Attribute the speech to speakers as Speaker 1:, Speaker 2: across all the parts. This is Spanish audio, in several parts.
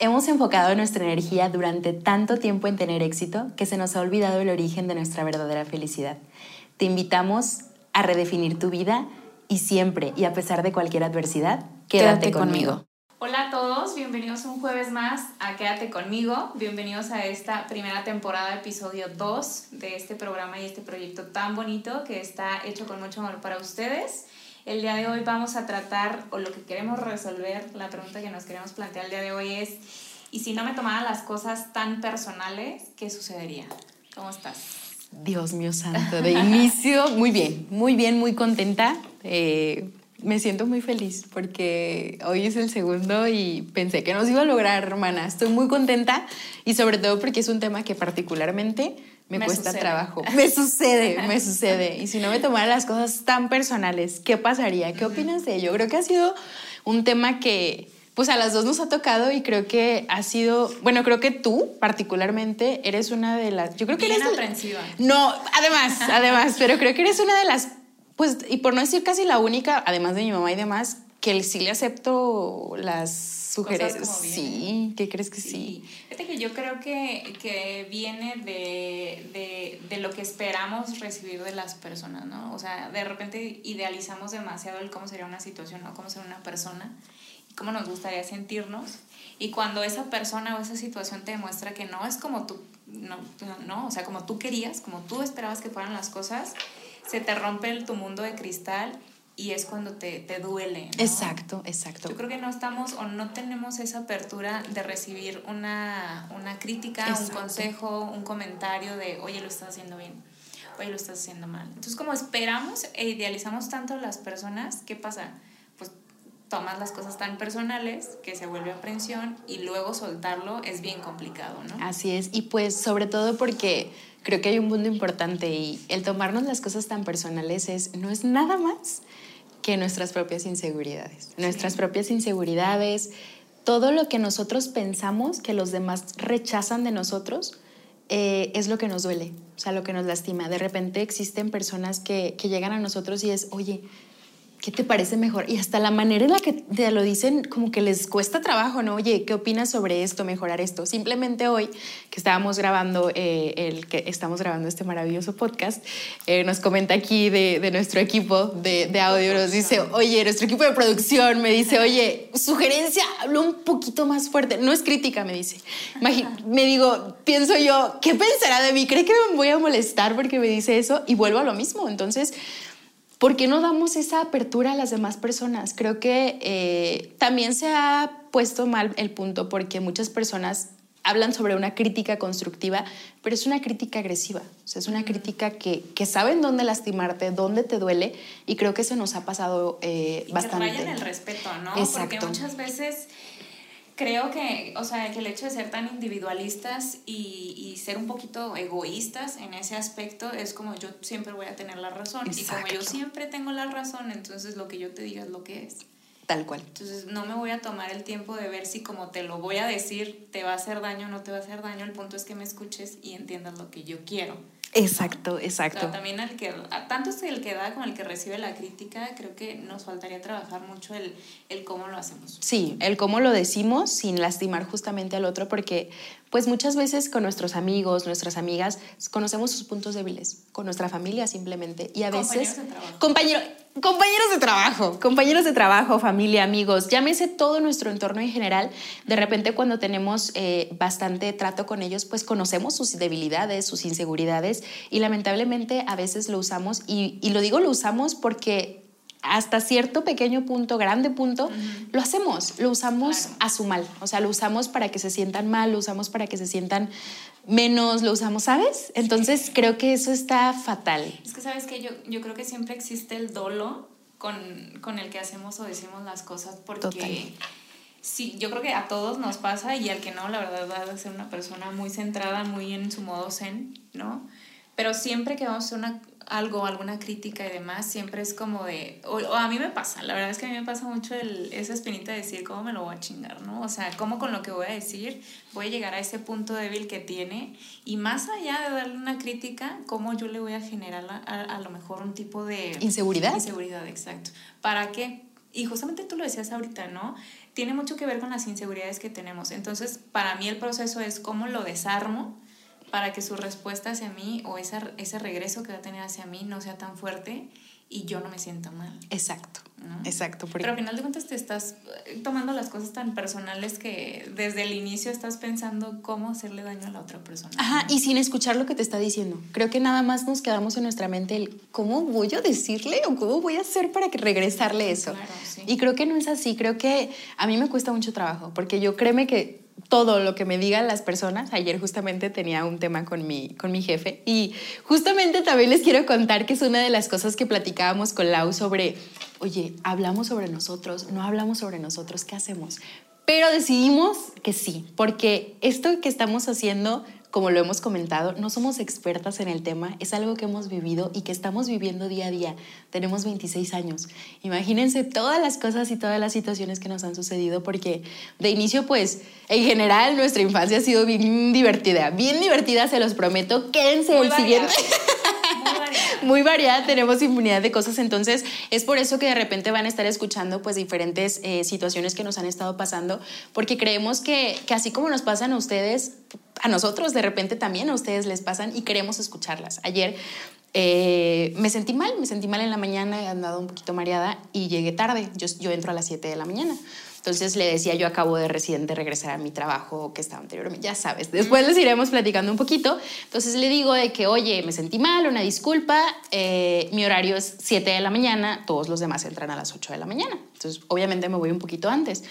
Speaker 1: Hemos enfocado nuestra energía durante tanto tiempo en tener éxito que se nos ha olvidado el origen de nuestra verdadera felicidad. Te invitamos a redefinir tu vida y siempre y a pesar de cualquier adversidad, quédate, conmigo.
Speaker 2: Hola a todos, bienvenidos un jueves más a Quédate conmigo. Bienvenidos a esta primera temporada, episodio 2 de este programa y este proyecto tan bonito que está hecho con mucho amor para ustedes. El día de hoy vamos a tratar, o lo que queremos resolver, la pregunta que nos queremos plantear el día de hoy es, ¿y si no me tomara las cosas tan personales, qué sucedería? ¿Cómo estás?
Speaker 1: Dios mío santo, de inicio, muy bien, muy bien, muy contenta. Eh, me siento muy feliz porque hoy es el segundo y pensé que nos iba a lograr, hermana. Estoy muy contenta y sobre todo porque es un tema que particularmente me, cuesta trabajo. Me sucede, me sucede. Y si no me tomara las cosas tan personales, ¿qué pasaría? ¿Qué opinas de ello? Creo que ha sido un tema que pues a las dos nos ha tocado y creo que ha sido, bueno, creo que tú particularmente eres una de las, yo creo que
Speaker 2: Bien
Speaker 1: eres
Speaker 2: aprensiva.
Speaker 1: No, además, además, pero creo que eres una de las, pues, y por no decir casi la única, además de mi mamá y demás, que sí le acepto las sugerencias. Sí, ¿qué crees que sí?
Speaker 2: Fíjate que yo creo que, que viene de, de, de, lo que esperamos recibir de las personas, ¿no? O sea, de repente idealizamos demasiado el cómo sería una situación o cómo sería una persona y cómo nos gustaría sentirnos. Y cuando esa persona o esa situación te demuestra que no es como tú, no, no, o sea, como tú querías, como tú esperabas que fueran las cosas, se te rompe el, tu mundo de cristal y es cuando te, te duele. ¿no?
Speaker 1: Exacto, exacto.
Speaker 2: Yo creo que no estamos o no tenemos esa apertura de recibir una, una crítica, exacto. un consejo, un comentario de, oye, lo estás haciendo bien, oye, lo estás haciendo mal. Entonces, como esperamos e idealizamos tanto a las personas, ¿qué pasa? Tomas las cosas tan personales que se vuelve aprensión y luego soltarlo es bien complicado, ¿no?
Speaker 1: Así es, y pues sobre todo porque creo que hay un punto importante y el tomarnos las cosas tan personales es, no es nada más que nuestras propias inseguridades. Sí. Nuestras propias inseguridades, todo lo que nosotros pensamos que los demás rechazan de nosotros, eh, es lo que nos duele, o sea, lo que nos lastima. De repente existen personas que, que llegan a nosotros y es, oye, ¿qué te parece mejor? Y hasta la manera en la que te lo dicen, como que les cuesta trabajo, ¿no? Oye, ¿qué opinas sobre esto, mejorar esto? Simplemente hoy que estábamos grabando, eh, el que estamos grabando este maravilloso podcast, eh, nos comenta aquí de, de nuestro equipo de, de, audio, nos dice, oye, nuestro equipo de producción me dice, oye, sugerencia, hablo un poquito más fuerte. No es crítica, me dice. me digo, pienso yo, ¿qué pensará de mí? ¿Cree que me voy a molestar porque me dice eso? Y vuelvo a lo mismo. Entonces, ¿Por qué no damos esa apertura a las demás personas? Creo que eh, también se ha puesto mal el punto porque muchas personas hablan sobre una crítica constructiva, pero es una crítica agresiva. O sea, es una crítica que, que saben dónde lastimarte, dónde te duele, y creo que eso nos ha pasado eh,
Speaker 2: y
Speaker 1: bastante.
Speaker 2: Que rayan el respeto, ¿no?
Speaker 1: Exacto.
Speaker 2: Porque muchas veces creo que, o sea, que el hecho de ser tan individualistas y, y, ser un poquito egoístas en ese aspecto es como yo siempre voy a tener la razón. Exacto. Y como yo siempre tengo la razón, entonces lo que yo te diga es lo que es.
Speaker 1: Tal cual.
Speaker 2: Entonces no me voy a tomar el tiempo de ver si como te lo voy a decir te va a hacer daño o no te va a hacer daño. El punto es que me escuches y entiendas lo que yo quiero.
Speaker 1: Exacto, exacto.
Speaker 2: O sea, también el que, tanto es el que da como el que recibe la crítica, creo que nos faltaría trabajar mucho el, el cómo lo hacemos.
Speaker 1: Sí, el cómo lo decimos sin lastimar justamente al otro, porque pues muchas veces con nuestros amigos, nuestras amigas, conocemos sus puntos débiles, con nuestra familia simplemente, y a veces... Compañeros de compañeros de trabajo, compañeros de trabajo, familia, amigos, llámese todo nuestro entorno en general, de repente cuando tenemos eh, bastante trato con ellos, pues conocemos sus debilidades, sus inseguridades y lamentablemente a veces lo usamos y, y lo digo lo usamos porque hasta cierto pequeño punto, grande punto, uh -huh. lo hacemos, lo usamos claro. a su mal, o sea, lo usamos para que se sientan mal, lo usamos para que se sientan menos, lo usamos, ¿sabes? Entonces creo que eso está fatal.
Speaker 2: Es que, ¿sabes que yo, yo creo que siempre existe el dolo con, con el que hacemos o decimos las cosas porque... Total. Sí, yo creo que a todos nos pasa y al que no, la verdad, va a ser una persona muy centrada, muy en su modo zen, ¿no? Pero siempre que vamos a hacer una, algo, alguna crítica y demás, siempre es como de, o, o, a mí me pasa, la verdad es que a mí me pasa mucho el, esa espinita de decir cómo me lo voy a chingar, ¿no? O sea, cómo con lo que voy a decir voy a llegar a ese punto débil que tiene y más allá de darle una crítica, cómo yo le voy a generar a, a, a lo mejor un tipo de...
Speaker 1: Inseguridad.
Speaker 2: Inseguridad, exacto. ¿Para qué? Y justamente tú lo decías ahorita, ¿no? tiene mucho que ver con las inseguridades que tenemos. Entonces, para mí el proceso es cómo lo desarmo para que su respuesta hacia mí o esa, ese regreso que va a tener hacia mí no sea tan fuerte y yo no me siento mal.
Speaker 1: Exacto, exacto.
Speaker 2: Pero al final de cuentas te estás eh, tomando las cosas tan personales que desde el inicio estás pensando cómo hacerle daño a la otra persona.
Speaker 1: Ajá, y sin escuchar lo que te está diciendo. Creo que nada más nos quedamos en nuestra mente el cómo voy a decirle o cómo voy a hacer para que regresarle eso. Claro, sí. Y creo que no es así, creo que a mí me cuesta mucho trabajo, porque yo créeme que todo lo que me digan las personas. Ayer justamente tenía un tema con mi, con mi jefe y justamente también les quiero contar que es una de las cosas que platicábamos con Lau sobre, oye, hablamos sobre nosotros, no hablamos sobre nosotros, ¿qué hacemos? Pero decidimos que sí, porque esto que estamos haciendo como lo hemos comentado, no somos expertas en el tema, es algo que hemos vivido y que estamos viviendo día a día. Tenemos 26 años. Imagínense todas las cosas y todas las situaciones que nos han sucedido, porque de inicio, pues, en general, nuestra infancia ha sido bien divertida, bien divertida, se los prometo. Quédense el siguiente. muy variada, tenemos infinidad de cosas, entonces es por eso que de repente van a estar escuchando pues diferentes eh, situaciones que nos han estado pasando, porque creemos que, que así como nos pasan a ustedes, a nosotros de repente también a ustedes les pasan y queremos escucharlas. Ayer eh, me sentí mal, me sentí mal en la mañana, he andado un poquito mareada y llegué tarde, yo, yo entro a las 7 de la mañana. Entonces le decía, yo acabo de recién de regresar a mi trabajo que estaba anteriormente, ya sabes, después les iremos platicando un poquito. Entonces le digo de que, oye, me sentí mal, una disculpa, eh, mi horario es 7 de la mañana, todos los demás entran a las 8 de la mañana. Entonces obviamente me voy un poquito antes.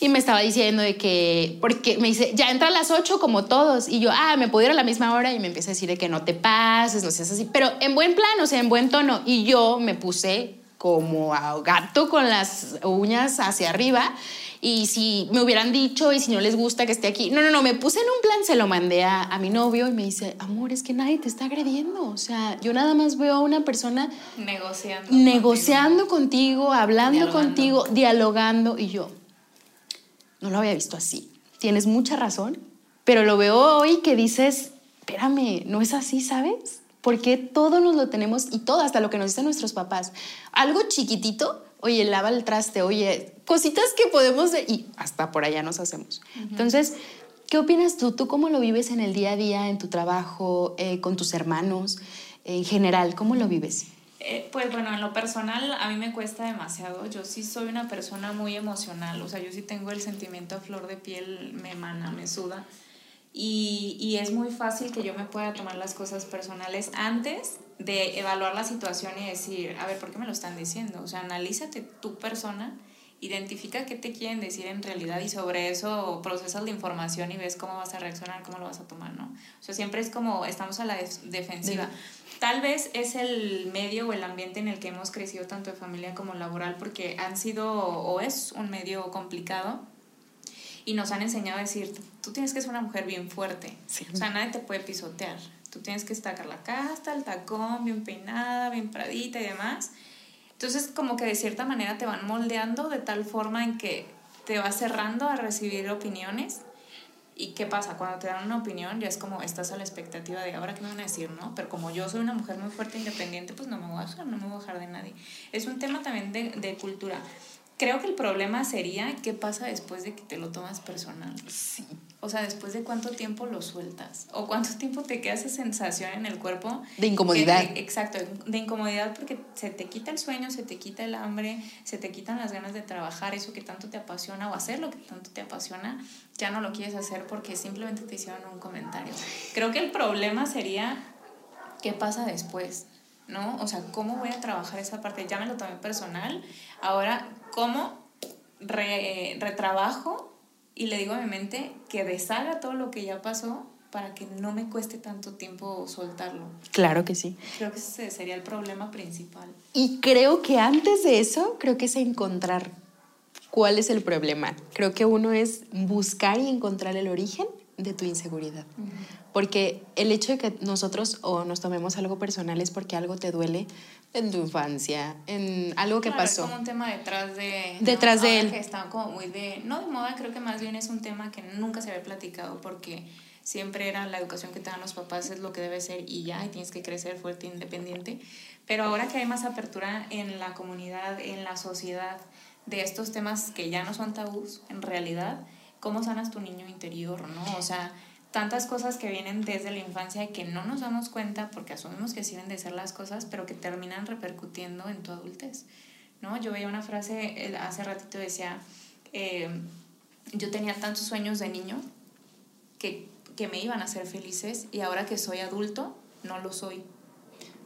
Speaker 1: Y me estaba diciendo de que, porque me dice, ya entra a las 8 como todos. Y yo, ah, me puedo ir a la misma hora. Y me empieza a decir de que no te pases, no seas así. Pero en buen plan, o sea, en buen tono. Y yo me puse como a gato con las uñas hacia arriba. Y si me hubieran dicho y si no les gusta que esté aquí, no, no, no, me puse en un plan, se lo mandé a, a mi novio y me dice, amor, es que nadie te está agrediendo. O sea, yo nada más veo a una persona
Speaker 2: negociando,
Speaker 1: negociando contigo, hablando contigo, dialogando. Y yo, no lo había visto así. Tienes mucha razón, pero lo veo hoy que dices, espérame, no es así, ¿sabes? Porque todo nos lo tenemos y todo, hasta lo que nos dicen nuestros papás. Algo chiquitito, oye, lava el traste, oye, cositas que podemos y hasta por allá nos hacemos. Entonces, ¿qué opinas tú? ¿Tú cómo lo vives en el día a día, en tu trabajo, eh, con tus hermanos, en general? ¿Cómo lo vives?
Speaker 2: Eh, pues bueno, en lo personal a mí me cuesta demasiado. Yo sí soy una persona muy emocional, o sea, yo sí tengo el sentimiento a flor de piel, me emana, me suda. Y, y, es muy fácil que yo me pueda tomar las cosas personales antes de evaluar la situación y decir, a ver, ¿por qué me lo están diciendo? O sea, analízate tu persona, identifica qué te quieren decir en realidad y sobre eso procesas la información y ves cómo vas a reaccionar, cómo lo vas a tomar, ¿no? O sea, siempre es como estamos a la defensiva. Tal vez es el medio o el ambiente en el que hemos crecido tanto de familia como laboral porque han sido o es un medio complicado y nos han enseñado a decir, tú tienes que ser una mujer bien fuerte, o sea, nadie te puede pisotear, tú tienes que estacar la casta, el tacón, bien peinada, bien pradita y demás. Entonces, como que de cierta manera te van moldeando de tal forma en que te vas cerrando a recibir opiniones ¿Y qué pasa? Cuando te dan una opinión ya es como estás a la expectativa de ahora qué me van a decir, ¿no? Pero como yo soy una mujer muy fuerte e independiente, pues no me voy a dejar, no me voy a dejar de nadie. Es un tema también de, de cultura. Creo que el problema sería qué pasa después de que te lo tomas personal. Sí. O sea, después de cuánto tiempo lo sueltas o cuánto tiempo te queda esa sensación en el cuerpo.
Speaker 1: De incomodidad.
Speaker 2: exacto, de incomodidad porque se te quita el sueño, se te quita el hambre, se te quitan las ganas de trabajar, eso que tanto te apasiona o hacer lo que tanto te apasiona, ya no lo quieres hacer porque simplemente te hicieron un comentario. Creo que el problema sería qué pasa después. ¿No? O sea, ¿cómo voy a trabajar esa parte? Ya me lo tomé personal, ahora, ¿cómo retrabajo y le digo a mi mente que deshaga todo lo que ya pasó para que no me cueste tanto tiempo soltarlo.
Speaker 1: Claro que sí.
Speaker 2: Creo que ese sería el problema principal.
Speaker 1: Y creo que antes de eso, creo que es encontrar cuál es el problema. Creo que uno es buscar y encontrar el origen de tu inseguridad. Porque el hecho de que nosotros o nos tomemos algo personal es porque algo te duele en tu infancia, en algo que pasó.
Speaker 2: Es como un tema detrás de...
Speaker 1: Detrás de él.
Speaker 2: Que está como muy de... No de moda, creo que más bien es un tema que nunca se había platicado porque siempre era la educación que te dan los papás es lo que debe ser y ya, y tienes que crecer fuerte e independiente. Pero ahora que hay más apertura en la comunidad, en la sociedad, de estos temas que ya no son tabús, en realidad, cómo sanas tu niño interior, ¿no? O sea, tantas cosas que vienen desde la infancia que no nos damos cuenta porque asumimos que sirven de ser las cosas, pero que terminan repercutiendo en tu adultez, ¿no? Yo veía una frase, hace ratito decía, eh, yo tenía tantos sueños de niño que, que me iban a hacer felices y ahora que soy adulto, no lo soy,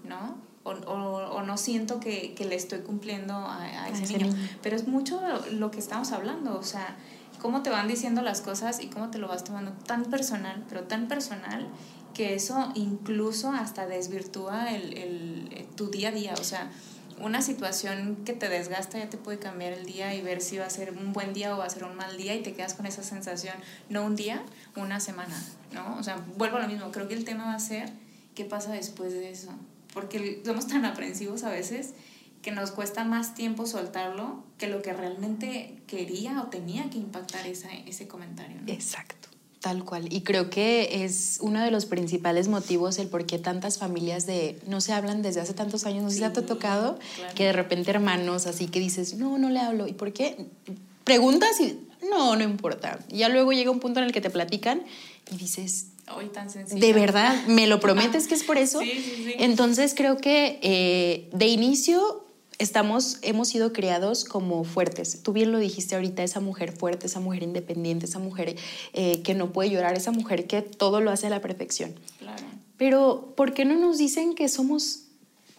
Speaker 2: ¿no? O, o, o, no siento que, que, le estoy cumpliendo a, a ese, niño. Pero es mucho lo que estamos hablando, o sea, cómo te van diciendo las cosas y cómo te lo vas tomando tan personal, pero tan personal que eso incluso hasta desvirtúa el, el, tu día a día, o sea, una situación que te desgasta ya te puede cambiar el día y ver si va a ser un buen día o va a ser un mal día y te quedas con esa sensación, no un día, una semana, ¿no? O sea, vuelvo a lo mismo, creo que el tema va a ser qué pasa después de eso, porque somos tan aprensivos a veces que nos cuesta más tiempo soltarlo que lo que realmente quería o tenía que impactar esa, ese comentario.
Speaker 1: Exacto. Tal cual. Y creo que es uno de los principales motivos el por qué tantas familias de no se hablan desde hace tantos años. No sé si te ha tocado que de repente hermanos así que dices, no, no le hablo. ¿Y por qué? Preguntas y no, no importa. Y ya luego llega un punto en el que te platican y dices,
Speaker 2: Hoy tan sencillo.
Speaker 1: De verdad, ¿me lo prometes que es por eso?
Speaker 2: Sí, sí, sí.
Speaker 1: Entonces creo que eh, de inicio estamos, hemos sido criados como fuertes. Tú bien lo dijiste ahorita, esa mujer fuerte, esa mujer independiente, esa mujer eh, que no puede llorar, esa mujer que todo lo hace a la perfección.
Speaker 2: Claro.
Speaker 1: Pero, ¿por qué no nos dicen que somos,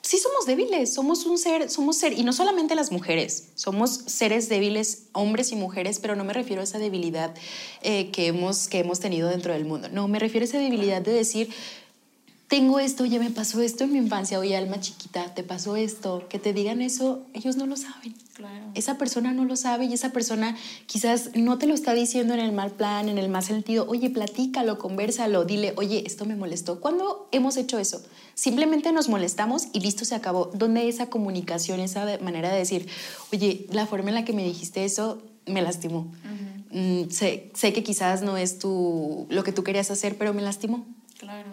Speaker 1: sí somos débiles, somos un ser, somos ser, y no solamente las mujeres, somos seres débiles, hombres y mujeres, pero no me refiero a esa debilidad eh, que, hemos, que hemos tenido dentro del mundo, no, me refiero a esa debilidad de decir, tengo esto, ya me pasó esto en mi infancia, oye, alma chiquita, te pasó esto, que te digan eso, ellos no lo saben.
Speaker 2: Claro.
Speaker 1: Esa persona no lo sabe y esa persona quizás no te lo está diciendo en el mal plan, en el mal sentido. Oye, platícalo, conversalo, dile, oye, esto me molestó. ¿Cuándo hemos hecho eso? Simplemente nos molestamos y listo, se acabó. ¿Dónde esa comunicación, esa manera de decir, oye, la forma en la que me dijiste eso me lastimó? Uh -huh. mm, sé, sé que quizás no es tu, lo que tú querías hacer, pero me lastimó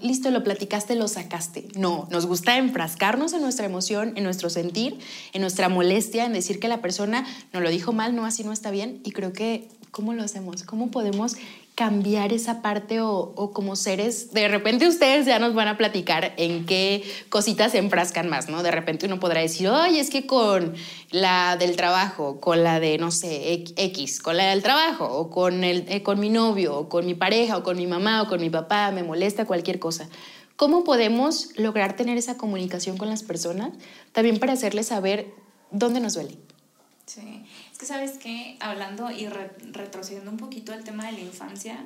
Speaker 1: Listo, lo platicaste, lo sacaste. No, nos gusta enfrascarnos en nuestra emoción, en nuestro sentir, en nuestra molestia, en decir que la persona no lo dijo mal, no, así no está bien. Y creo que, ¿cómo lo hacemos? ¿Cómo podemos cambiar esa parte o, como seres, de repente ustedes ya nos van a platicar en qué cositas se enfrascan más, ¿no? De repente uno podrá decir, oye, es que con la del trabajo, con la de, no sé, X, con la del trabajo, o con, el, eh, con mi novio, o con mi pareja, o con mi mamá, o con mi papá, me molesta cualquier cosa. ¿Cómo podemos lograr tener esa comunicación con las personas? También para hacerles saber dónde nos duele.
Speaker 2: Sí, es que sabes que hablando y re retrocediendo un poquito al tema de la infancia,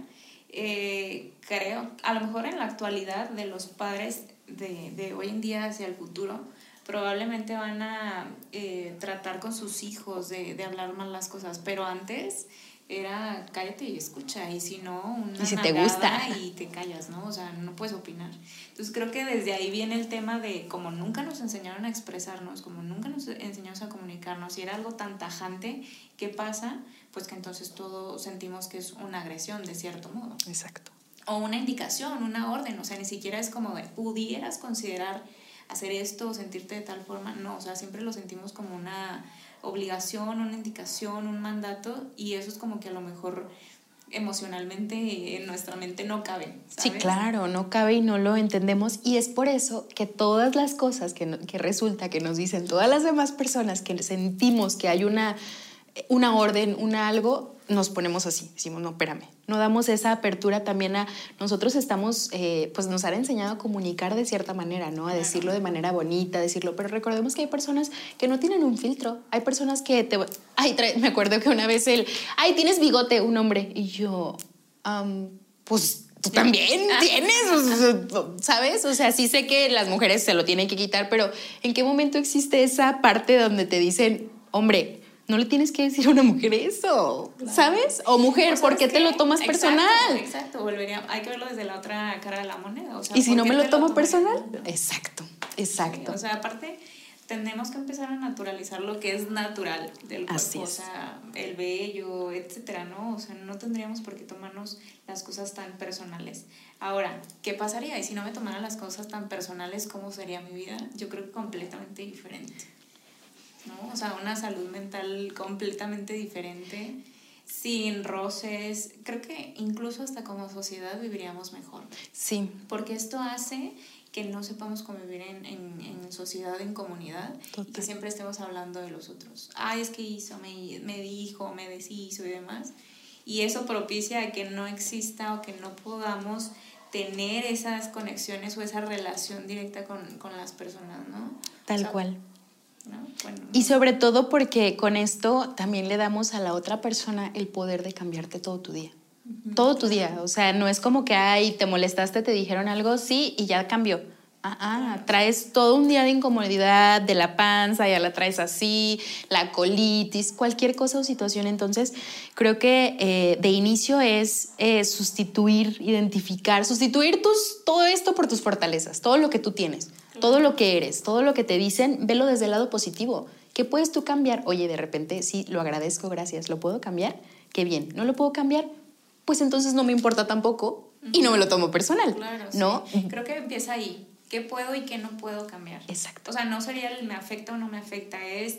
Speaker 2: eh, creo, a lo mejor en la actualidad de los padres de, de hoy en día hacia el futuro, probablemente van a eh, tratar con sus hijos de, de, hablar mal las cosas, pero antes era cállate y escucha, y si no, una
Speaker 1: y si te gusta
Speaker 2: y te callas, ¿no? O sea, no puedes opinar. Entonces creo que desde ahí viene el tema de como nunca nos enseñaron a expresarnos, como nunca nos enseñaron a comunicarnos, y era algo tan tajante, ¿qué pasa? Pues que entonces todo sentimos que es una agresión de cierto modo.
Speaker 1: Exacto.
Speaker 2: O una indicación, una orden, o sea, ni siquiera es como de, pudieras considerar hacer esto o sentirte de tal forma, no, o sea, siempre lo sentimos como una obligación, una indicación, un mandato y eso es como que a lo mejor emocionalmente en nuestra mente no cabe. ¿sabes?
Speaker 1: Sí, claro, no cabe y no lo entendemos y es por eso que todas las cosas que, no, que resulta que nos dicen todas las demás personas que sentimos que hay una, una orden, una algo, nos ponemos así, decimos, no, espérame, no damos esa apertura también a, nosotros estamos, eh, pues nos han enseñado a comunicar de cierta manera, ¿no? A decirlo de manera bonita, decirlo, pero recordemos que hay personas que no tienen un filtro, hay personas que te, ay, me acuerdo que una vez él, ay, tienes bigote, un hombre, y yo, um, pues tú también tienes, ¿sabes? O sea, sí sé que las mujeres se lo tienen que quitar, pero ¿en qué momento existe esa parte donde te dicen, hombre, no le tienes que decir a una mujer eso, claro. ¿sabes? O mujer, ¿por qué te lo tomas
Speaker 2: exacto,
Speaker 1: personal?
Speaker 2: Exacto, volvería, hay que verlo desde la otra cara de la moneda. O sea,
Speaker 1: ¿Y si no me lo tomo lo personal? Exacto, exacto.
Speaker 2: Sí, o sea, aparte, tenemos que empezar a naturalizar lo que es natural del cuerpo,
Speaker 1: Así
Speaker 2: o sea, el vello, etcétera, ¿no? O sea, no tendríamos por qué tomarnos las cosas tan personales. Ahora, ¿qué pasaría? Y si no me tomara las cosas tan personales, ¿cómo sería mi vida? Yo creo que completamente diferente. ¿No? O sea, una salud mental completamente diferente, sin roces. Creo que incluso hasta como sociedad viviríamos mejor.
Speaker 1: Sí.
Speaker 2: Porque esto hace que no sepamos convivir en, en, en sociedad, en comunidad, y que siempre estemos hablando de los otros. Ay, es que hizo, me, me dijo, me deshizo y demás. Y eso propicia a que no exista o que no podamos tener esas conexiones o esa relación directa con, con las personas, ¿no?
Speaker 1: Tal cual. Y sobre todo porque con esto también le damos a la otra persona el poder de cambiarte todo tu día. Todo tu día. O sea, no es como que, ay, te molestaste, te dijeron algo, sí, y ya cambió Ah, ah, traes todo un día de incomodidad, de la panza, ya la traes así, la colitis, cualquier cosa o situación. Entonces, creo que eh, de inicio es eh, sustituir, identificar, sustituir tus, todo esto por tus fortalezas, todo lo que tú tienes, todo lo que eres, todo lo que te dicen, velo desde el lado positivo. ¿Qué puedes tú cambiar? Oye, de repente, sí, lo agradezco, gracias, ¿lo puedo cambiar? Qué bien, ¿no lo puedo cambiar? Pues entonces no me importa tampoco y no me lo tomo personal, claro, ¿no?
Speaker 2: Creo que empieza ahí qué puedo y qué no puedo cambiar.
Speaker 1: Exacto.
Speaker 2: O sea, no sería el me afecta o no me afecta, es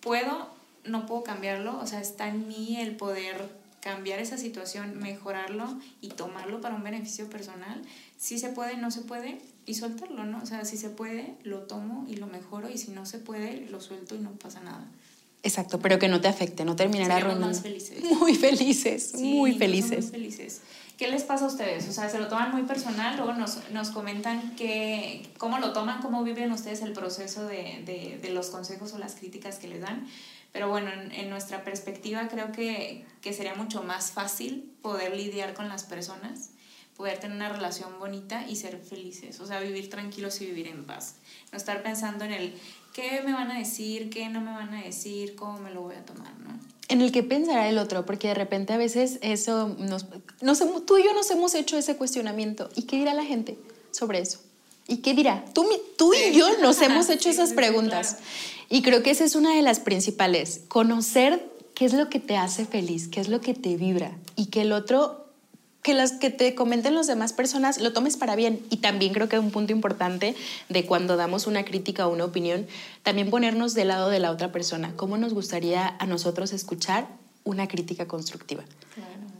Speaker 2: puedo, no puedo cambiarlo, o sea, está en mí el poder cambiar esa situación, mejorarlo y tomarlo para un beneficio personal. Si se puede, no se puede y soltarlo, ¿no? O sea, si se puede, lo tomo y lo mejoro y si no se puede, lo suelto y no pasa nada.
Speaker 1: Exacto, pero que no te afecte, no terminará
Speaker 2: arruinando. Más felices.
Speaker 1: Muy felices, muy felices.
Speaker 2: Muy felices. ¿Qué les pasa a ustedes? O sea, se lo toman muy personal, luego nos, nos comentan que, cómo lo toman, cómo viven ustedes el proceso de, de, de los consejos o las críticas que les dan. Pero bueno, en, en nuestra perspectiva creo que, que, sería mucho más fácil poder lidiar con las personas, poder tener una relación bonita y ser felices, o sea, vivir tranquilos y vivir en paz. No estar pensando en el qué me van a decir, qué no me van a decir, cómo me lo voy a tomar, ¿no?
Speaker 1: en el que pensará el otro, porque de repente a veces eso, nos, tú y yo nos hemos hecho ese cuestionamiento. ¿Y qué dirá la gente sobre eso? ¿Y qué dirá? Tú, tú y yo nos hemos hecho esas preguntas. Y creo que esa es una de las principales, conocer qué es lo que te hace feliz, qué es lo que te vibra y que el otro que las que te comenten las demás personas lo tomes para bien. Y también creo que un punto importante de cuando damos una crítica o una opinión, también ponernos del lado de la otra persona. ¿Cómo nos gustaría a nosotros escuchar una crítica constructiva?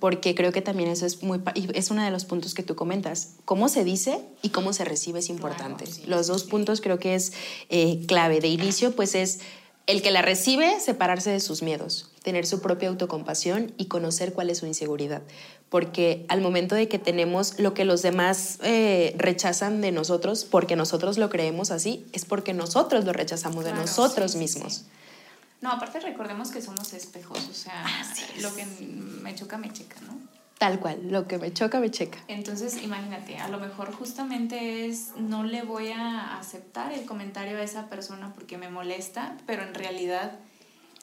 Speaker 1: Porque creo que también eso es muy es uno de los puntos que tú comentas. Cómo se dice y cómo se recibe es importante. los dos puntos creo que es eh, clave. De inicio, pues es el que la recibe, separarse de sus miedos, tener su propia autocompasión y conocer cuál es su inseguridad porque al momento de que tenemos lo que los demás eh, rechazan de nosotros, porque nosotros lo creemos así, es porque nosotros lo rechazamos de nosotros mismos.
Speaker 2: No, aparte recordemos que somos espejos, o sea, lo que me choca, me checa, ¿no?
Speaker 1: Tal cual, lo que me choca, me checa.
Speaker 2: Entonces, imagínate, a lo mejor justamente es, no le voy a aceptar el comentario a esa persona porque me molesta, pero en realidad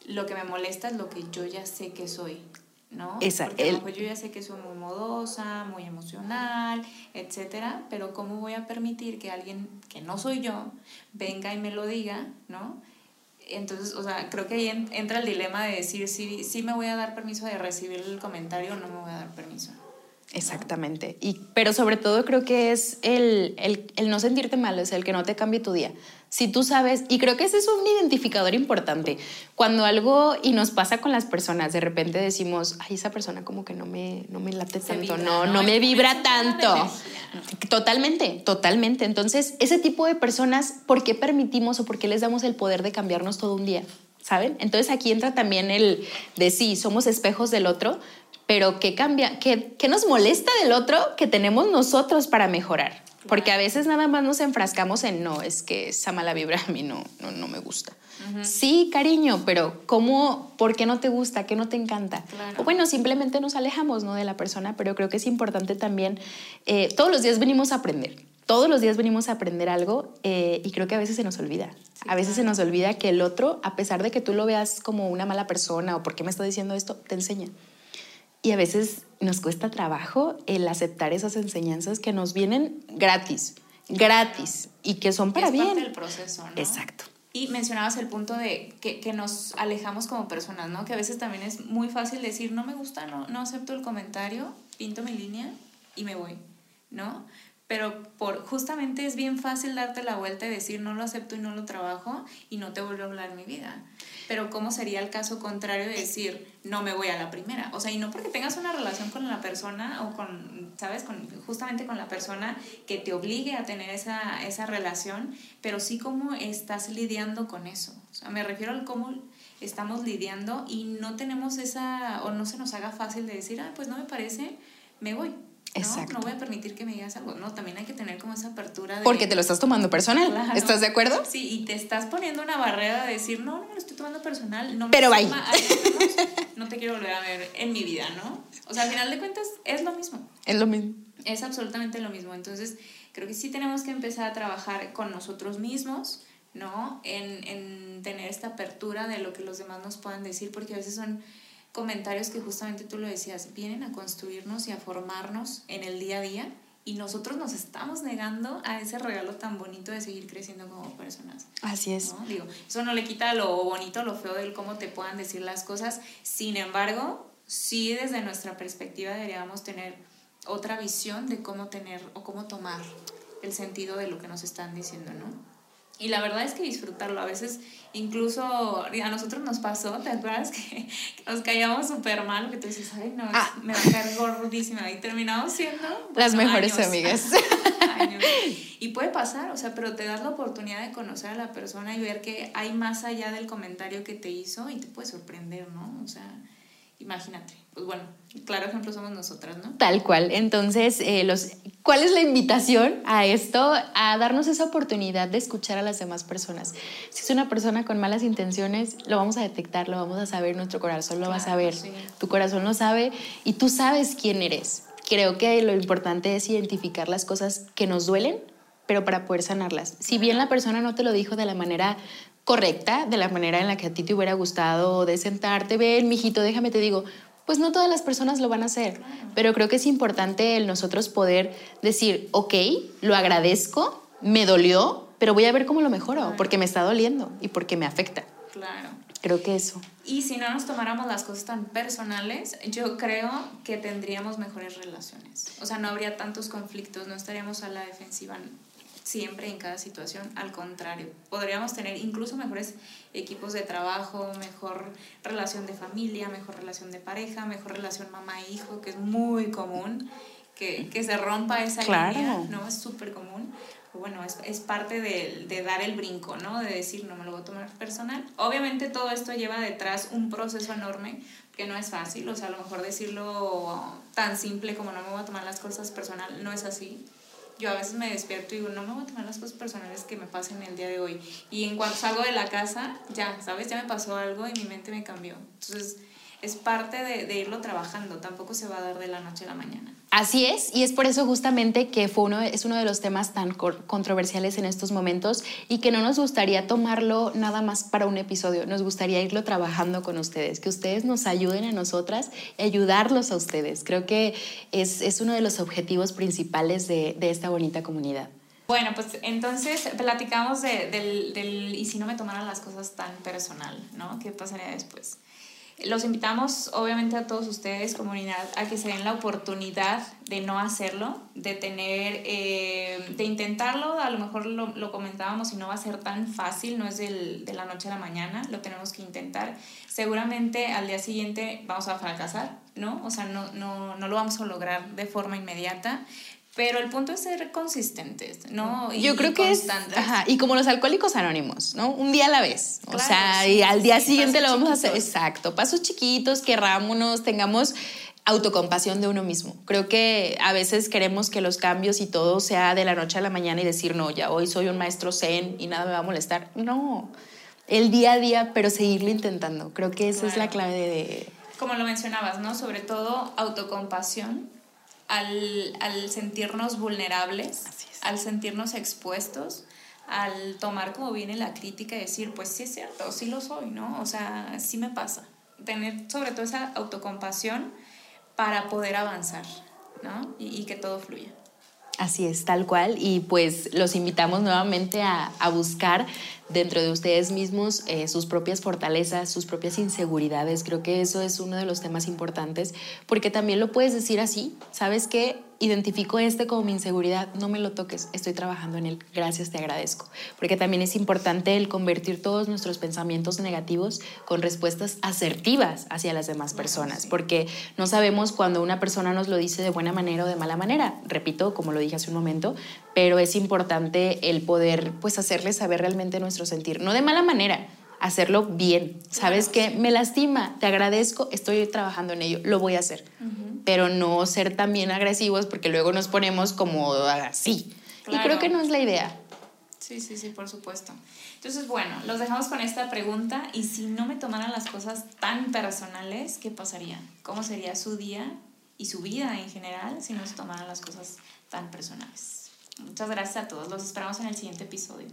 Speaker 2: lo que me molesta es lo que yo ya sé que soy. ¿no? Esa, Porque el... yo ya sé que soy muy modosa, muy emocional, etcétera, pero ¿cómo voy a permitir que alguien que no soy yo venga y me lo diga, ¿no? Entonces, o sea, creo que ahí entra el dilema de decir si, si me voy a dar permiso de recibir el comentario o no me voy a dar permiso.
Speaker 1: Exactamente. Y, pero sobre todo creo que es el, el, el, no sentirte mal, es el que no te cambie tu día. Si tú sabes, y creo que ese es un identificador importante, cuando algo, y nos pasa con las personas, de repente decimos, ay, esa persona como que no me, no me late tanto, no, no, me vibra tanto. Totalmente, totalmente. Entonces, ese tipo de personas, ¿por qué permitimos o por qué les damos el poder de cambiarnos todo un día? ¿Saben? Entonces aquí entra también el de sí, somos espejos del otro, pero ¿qué cambia? ¿Qué, ¿Qué, nos molesta del otro que tenemos nosotros para mejorar? Porque a veces nada más nos enfrascamos en no, es que esa mala vibra a mí no, no, no me gusta. Sí, cariño, pero ¿cómo, por qué no te gusta? ¿Qué no te encanta? O bueno, simplemente nos alejamos ¿no? de la persona, pero creo que es importante también, eh, todos los días venimos a aprender. Todos los días venimos a aprender algo eh, y creo que a veces se nos olvida. a veces se nos olvida que el otro, a pesar de que tú lo veas como una mala persona o por qué me está diciendo esto, te enseña. Y a veces nos cuesta trabajo el aceptar esas enseñanzas que nos vienen gratis, gratis y que son para es bien.
Speaker 2: Parte del proceso, ¿no?
Speaker 1: Exacto.
Speaker 2: Y mencionabas el punto de que, que, nos alejamos como personas, ¿no? Que a veces también es muy fácil decir, no me gusta, no, no acepto el comentario, pinto mi línea y me voy, ¿no? Pero por justamente es bien fácil darte la vuelta y decir no lo acepto y no lo trabajo y no te vuelvo a hablar mi vida. Pero ¿cómo sería el caso contrario de decir no me voy a la primera? O sea, y no porque tengas una relación con la persona o con, ¿sabes? Con, justamente con la persona que te obligue a tener esa, esa relación, pero sí cómo estás lidiando con eso. O sea, me refiero al cómo estamos lidiando y no tenemos esa, o no se nos haga fácil de decir, ah, pues no me parece, me voy. ¿No? No voy a permitir que me digas algo. No, también hay que tener como esa apertura. De,
Speaker 1: Porque te lo estás tomando personal. ¿Estás de acuerdo?
Speaker 2: Sí, y te estás poniendo una barrera de decir, no, no me lo estoy tomando personal. No
Speaker 1: Pero
Speaker 2: vaya. No te quiero volver a ver en mi vida, ¿no? O sea, al final de cuentas es lo mismo.
Speaker 1: Es lo mismo.
Speaker 2: Es absolutamente lo mismo. Entonces, creo que sí tenemos que empezar a trabajar con nosotros mismos, ¿no? En, en tener esta apertura de lo que los demás nos puedan decir, porque a veces son comentarios que justamente tú lo decías, vienen a construirnos y a formarnos en el día a día y nosotros nos estamos negando a ese regalo tan bonito de seguir creciendo como personas.
Speaker 1: Así es.
Speaker 2: Digo, eso no le quita lo bonito, lo feo del cómo te puedan decir las cosas. Sin embargo, sí desde nuestra perspectiva deberíamos tener otra visión de cómo tener o cómo tomar el sentido de lo que nos están diciendo, ¿no? Y la verdad es que disfrutarlo. A veces, incluso a nosotros nos pasó, ¿te acuerdas? Que, nos caíamos súper mal, que tú dices, ay, no, ah. me va a caer gordísima. Y terminamos siendo.
Speaker 1: Las mejores amigas.
Speaker 2: Y puede pasar, o sea, pero te das la oportunidad de conocer a la persona y ver que hay más allá del comentario que te hizo y te puede sorprender, ¿no? O sea, imagínate. Pues bueno, claro ejemplo somos nosotras, ¿no?
Speaker 1: Tal cual. Entonces, eh, los, ¿cuál es la invitación a esto? A darnos esa oportunidad de escuchar a las demás personas. Si es una persona con malas intenciones, lo vamos a detectar, lo vamos a saber, nuestro corazón lo va a saber, tu corazón lo sabe y tú sabes quién eres. Creo que lo importante es identificar las cosas que nos duelen, pero para poder sanarlas. Si bien la persona no te lo dijo de la manera correcta, de la manera en la que a ti te hubiera gustado, de sentarte, ven, mijito, déjame te digo, pues no todas las personas lo van a hacer, pero creo que es importante el nosotros poder decir, ok, lo agradezco, me dolió, pero voy a ver cómo lo mejoro, porque me está doliendo y porque me afecta.
Speaker 2: Claro.
Speaker 1: Creo que eso.
Speaker 2: Y si no nos tomáramos las cosas tan personales, yo creo que tendríamos mejores relaciones. O sea, no habría tantos conflictos, no estaríamos a la defensiva siempre en cada situación, al contrario, podríamos tener incluso mejores equipos de trabajo, mejor relación de familia, mejor relación de pareja, mejor relación mamá-hijo, que es muy común, que, que se rompa esa línea, ¿no? Es súper común. Bueno, es, es parte de, de, dar el brinco, ¿no? De decir, no me lo voy a tomar personal. Obviamente todo esto lleva detrás un proceso enorme, que no es fácil, o sea, a lo mejor decirlo tan simple como no me voy a tomar las cosas personal, no es así yo a veces me despierto y digo, no me voy a tomar las cosas personales que me pasen el día de hoy. Y en cuanto salgo de la casa, ya, ¿sabes? Ya me pasó algo y mi mente me cambió. Entonces, es parte de, de, irlo trabajando, tampoco se va a dar de la noche a la mañana.
Speaker 1: Así es, y es por eso justamente que fue uno, es uno de los temas tan controversiales en estos momentos y que no nos gustaría tomarlo nada más para un episodio, nos gustaría irlo trabajando con ustedes, que ustedes nos ayuden a nosotras y ayudarlos a ustedes. Creo que es, es uno de los objetivos principales de, de esta bonita comunidad.
Speaker 2: Bueno, pues entonces platicamos de, del, del, y si no me tomaran las cosas tan personal, ¿no? ¿Qué pasaría después? Los invitamos, obviamente, a todos ustedes, comunidad, a que se den la oportunidad de no hacerlo, de tener, eh, de intentarlo. A lo mejor lo, comentábamos y no va a ser tan fácil, no es del, de la noche a la mañana, lo tenemos que intentar. Seguramente al día siguiente vamos a fracasar, ¿no? O sea, no, no, no lo vamos a lograr de forma inmediata, pero el punto es ser consistentes, ¿no?
Speaker 1: Y, Yo creo que es. Ajá, y como los alcohólicos anónimos, ¿no? Un día a la vez. o sea, y al día siguiente lo vamos a hacer. Exacto. Pasos chiquitos, querrámonos, tengamos autocompasión de uno mismo. Creo que a veces queremos que los cambios y todo sea de la noche a la mañana y decir, no, ya hoy soy un maestro zen y nada me va a molestar. No. El día a día, pero seguirlo intentando. Creo que esa es la clave de.
Speaker 2: Como lo mencionabas, ¿no? Sobre todo autocompasión al, al sentirnos vulnerables, al sentirnos expuestos, al tomar como viene la crítica y decir, pues sí es cierto, sí lo soy, ¿no? O sea, sí me pasa. Tener sobre todo esa autocompasión para poder avanzar, ¿no? Y, y que todo fluya.
Speaker 1: Así es, tal cual. Y pues los invitamos nuevamente a, a buscar dentro de ustedes mismos eh, sus propias fortalezas, sus propias inseguridades. Creo que eso es uno de los temas importantes, porque también lo puedes decir así, ¿sabes qué? identifico este como mi inseguridad, no me lo toques, estoy trabajando en él, gracias, te agradezco. Porque también es importante el convertir todos nuestros pensamientos negativos con respuestas asertivas hacia las demás personas, porque no sabemos cuando una persona nos lo dice de buena manera o de mala manera. Repito, como lo dije hace un momento, pero es importante el poder pues hacerle saber realmente nuestro sentir, no de mala manera, hacerlo bien. ¿Sabes qué? Me lastima, te agradezco, estoy trabajando en ello, lo voy a hacer. Pero no ser también agresivos porque luego nos ponemos como así. Y creo que no es la idea.
Speaker 2: Sí, sí, sí, por supuesto. Entonces, bueno, los dejamos con esta pregunta y si no me tomaran las cosas tan personales, ¿qué pasaría? ¿Cómo sería su día y su vida en general si no se tomaran las cosas tan personales? Muchas gracias a todos, los esperamos en el siguiente episodio.